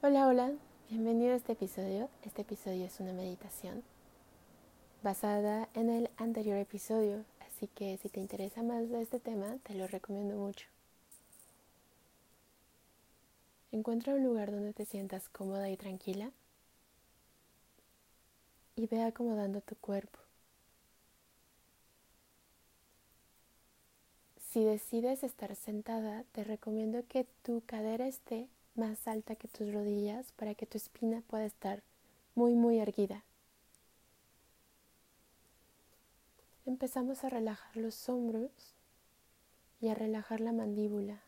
Hola, hola, bienvenido a este episodio. Este episodio es una meditación basada en el anterior episodio, así que si te interesa más de este tema, te lo recomiendo mucho. Encuentra un lugar donde te sientas cómoda y tranquila y ve acomodando tu cuerpo. Si decides estar sentada, te recomiendo que tu cadera esté más alta que tus rodillas para que tu espina pueda estar muy, muy erguida. Empezamos a relajar los hombros y a relajar la mandíbula.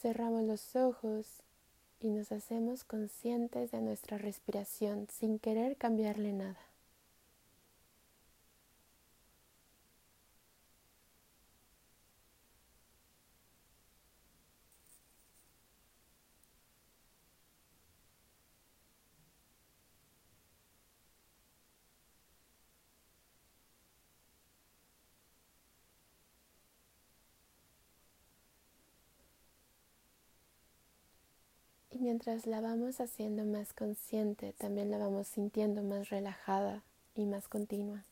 Cerramos los ojos y nos hacemos conscientes de nuestra respiración sin querer cambiarle nada. Mientras la vamos haciendo más consciente, también la vamos sintiendo más relajada y más continua.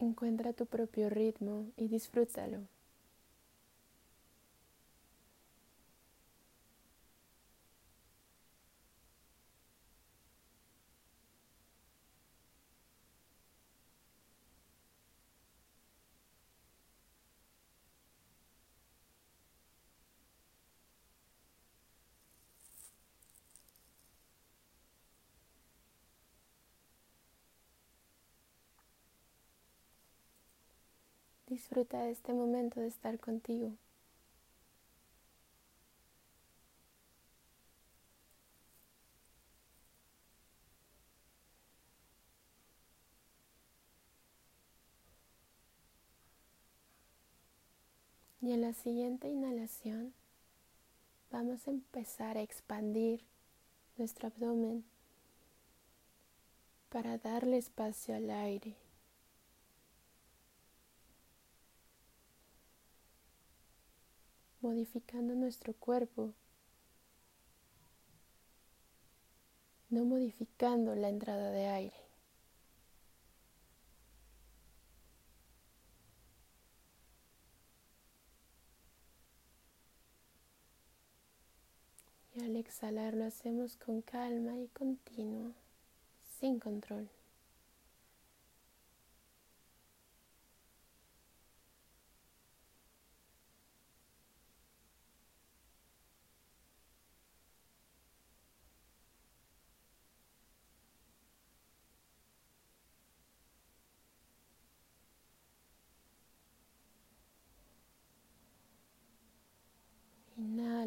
Encuentra tu propio ritmo y disfrútalo. Disfruta de este momento de estar contigo. Y en la siguiente inhalación vamos a empezar a expandir nuestro abdomen para darle espacio al aire. Modificando nuestro cuerpo, no modificando la entrada de aire. Y al exhalar lo hacemos con calma y continuo, sin control.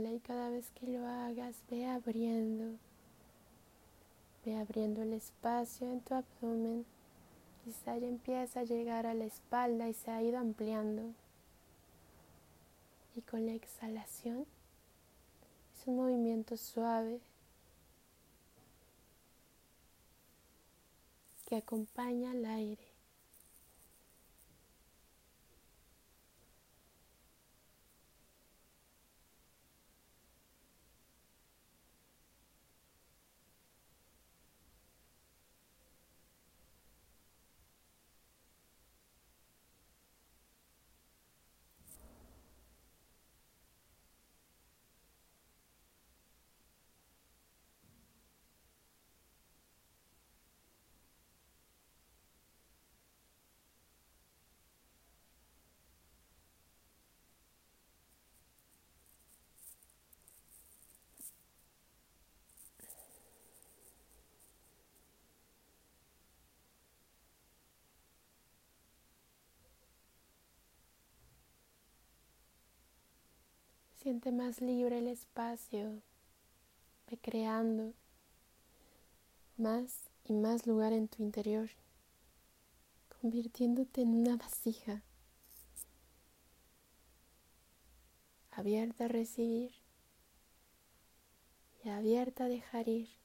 y cada vez que lo hagas ve abriendo, ve abriendo el espacio en tu abdomen. Quizá ya empieza a llegar a la espalda y se ha ido ampliando. Y con la exhalación es un movimiento suave que acompaña al aire. Siente más libre el espacio, ve creando más y más lugar en tu interior, convirtiéndote en una vasija abierta a recibir y abierta a dejar ir.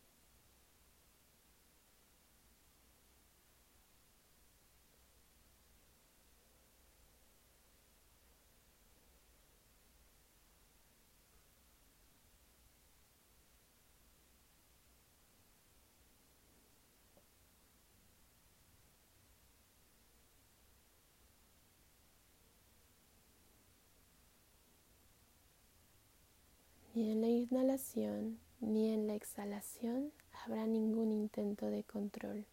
Ni en la inhalación ni en la exhalación habrá ningún intento de control.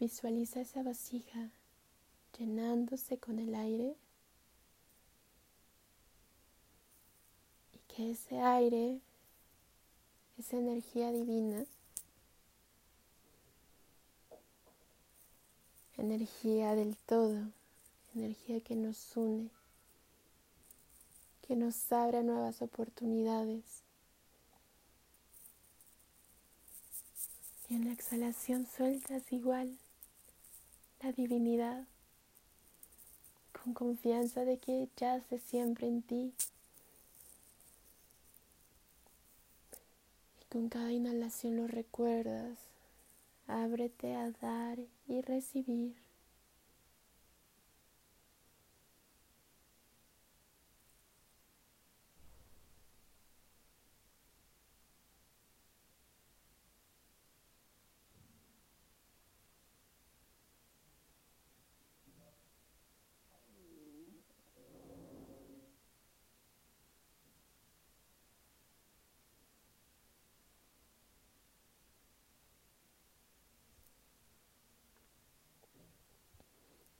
Visualiza esa vasija llenándose con el aire y que ese aire esa energía divina, energía del todo, energía que nos une, que nos abre nuevas oportunidades. Y en la exhalación sueltas igual la divinidad, con confianza de que yace siempre en ti Con cada inhalación lo recuerdas. Ábrete a dar y recibir.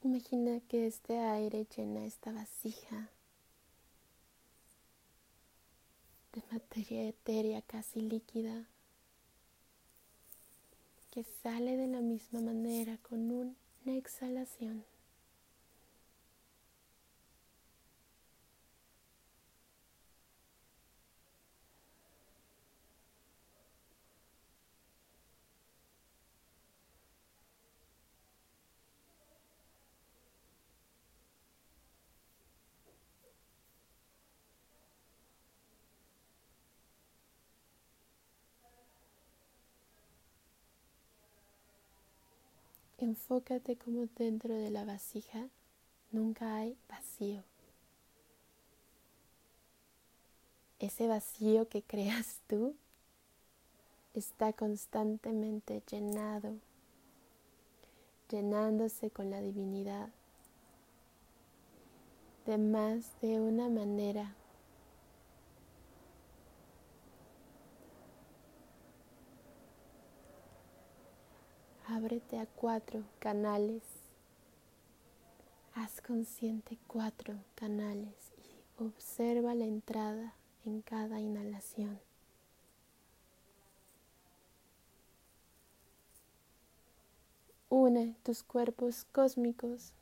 Imagina que este aire llena esta vasija de materia etérea casi líquida que sale de la misma manera con una exhalación. Enfócate como dentro de la vasija nunca hay vacío. Ese vacío que creas tú está constantemente llenado, llenándose con la divinidad de más de una manera ábrete a cuatro canales. Haz consciente cuatro canales y observa la entrada en cada inhalación. Une tus cuerpos cósmicos,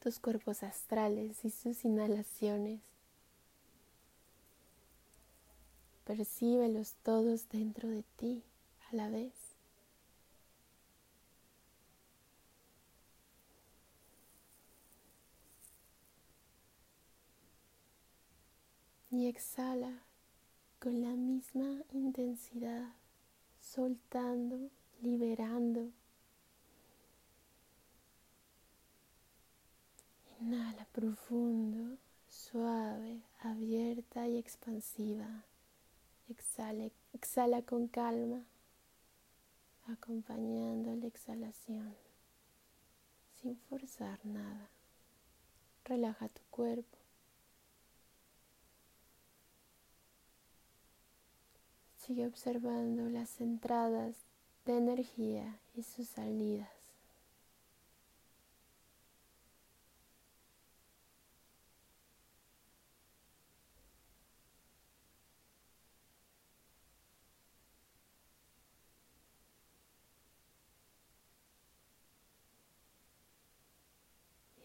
tus cuerpos astrales y sus inhalaciones. Percíbelos todos dentro de ti a la vez. Y exhala con la misma intensidad, soltando, liberando. Inhala profundo, suave, abierta y expansiva. Exhala, exhala con calma, acompañando la exhalación, sin forzar nada. Relaja tu cuerpo. Sigue observando las entradas de energía y sus salidas.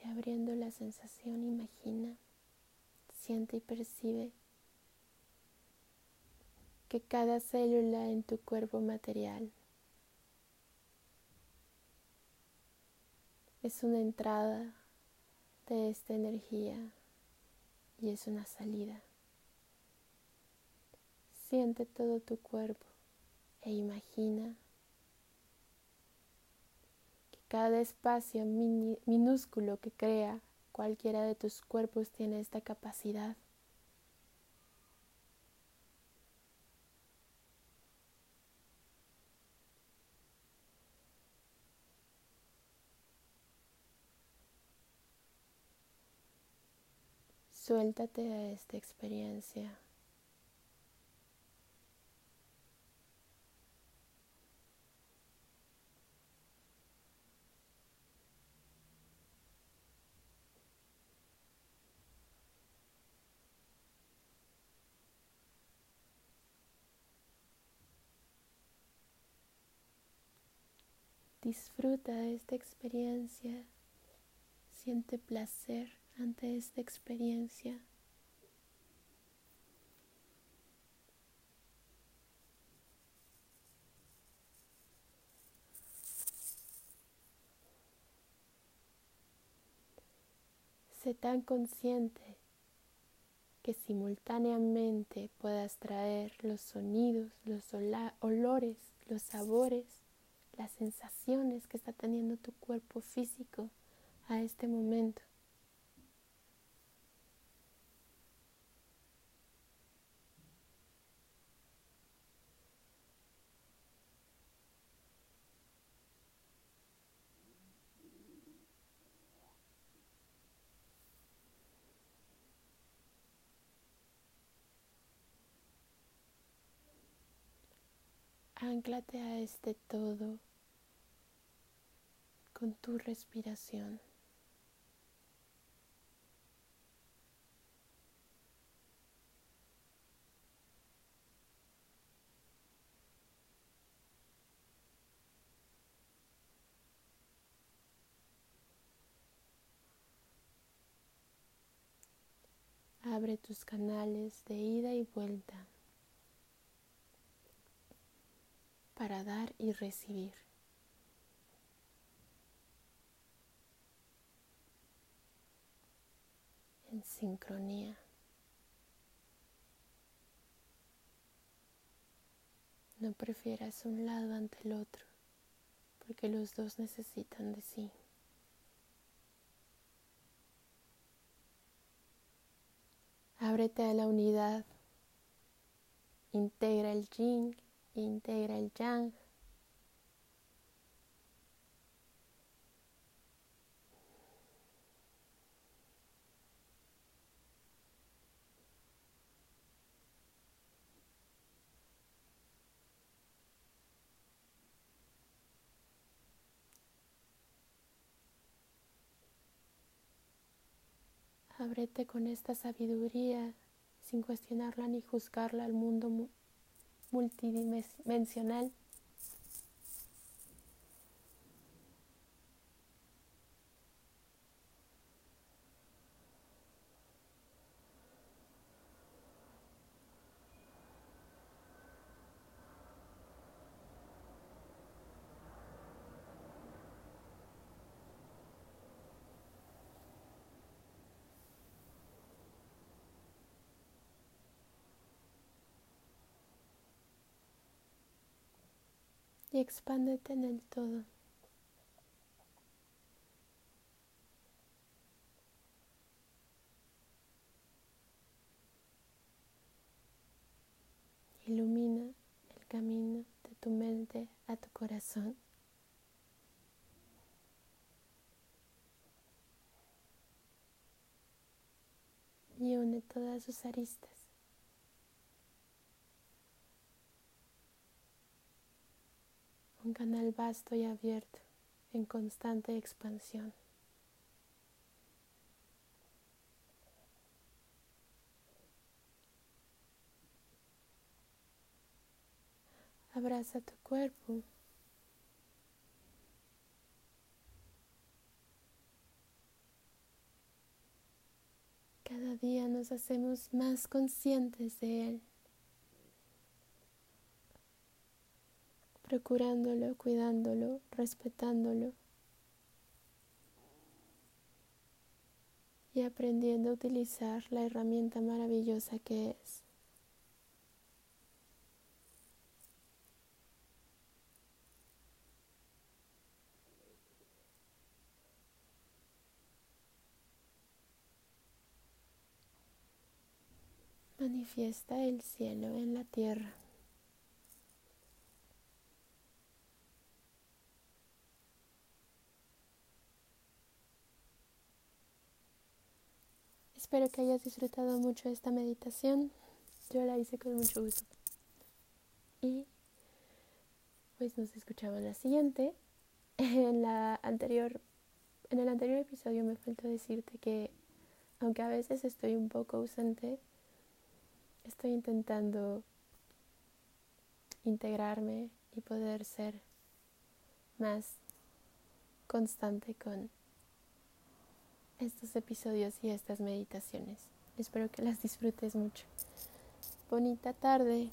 y abriendo la sensación, imagina, siente y percibe que cada célula en tu cuerpo material es una entrada de esta energía y es una salida. Siente todo tu cuerpo e imagina que cada espacio minúsculo que crea cualquiera de tus cuerpos tiene esta capacidad. Suéltate a esta experiencia. Disfruta de esta experiencia, siente placer ante esta experiencia. Sé tan consciente que simultáneamente puedas traer los sonidos, los olores, los sabores las sensaciones que está teniendo tu cuerpo físico a este momento. Anclate a este todo con tu respiración. Abre tus canales de ida y vuelta. Para dar y recibir. En sincronía. No prefieras un lado ante el otro, porque los dos necesitan de sí. Ábrete a la unidad, integra el yin integra el yang. Ábrete con esta sabiduría sin cuestionarla ni juzgarla al mundo multidimensional. Y expándete en el todo. Ilumina el camino de tu mente a tu corazón. Y une todas sus aristas. Un canal vasto y abierto en constante expansión. Abraza tu cuerpo. día nos hacemos más conscientes de Él, procurándolo, cuidándolo, respetándolo y aprendiendo a utilizar la herramienta maravillosa que es. manifiesta el cielo en la tierra. Espero que hayas disfrutado mucho esta meditación. Yo la hice con mucho gusto. Y pues nos escuchamos la siguiente. En la anterior en el anterior episodio me faltó decirte que aunque a veces estoy un poco ausente, estoy intentando integrarme y poder ser más constante con estos episodios y estas meditaciones. Espero que las disfrutes mucho. Bonita tarde.